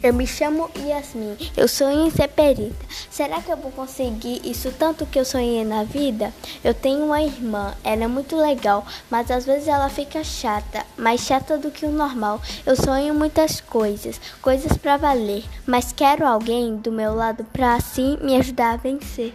Eu me chamo Yasmin, eu sonho em ser perita. Será que eu vou conseguir isso tanto que eu sonhei na vida? Eu tenho uma irmã, ela é muito legal, mas às vezes ela fica chata, mais chata do que o normal. Eu sonho muitas coisas, coisas para valer, mas quero alguém do meu lado para assim me ajudar a vencer.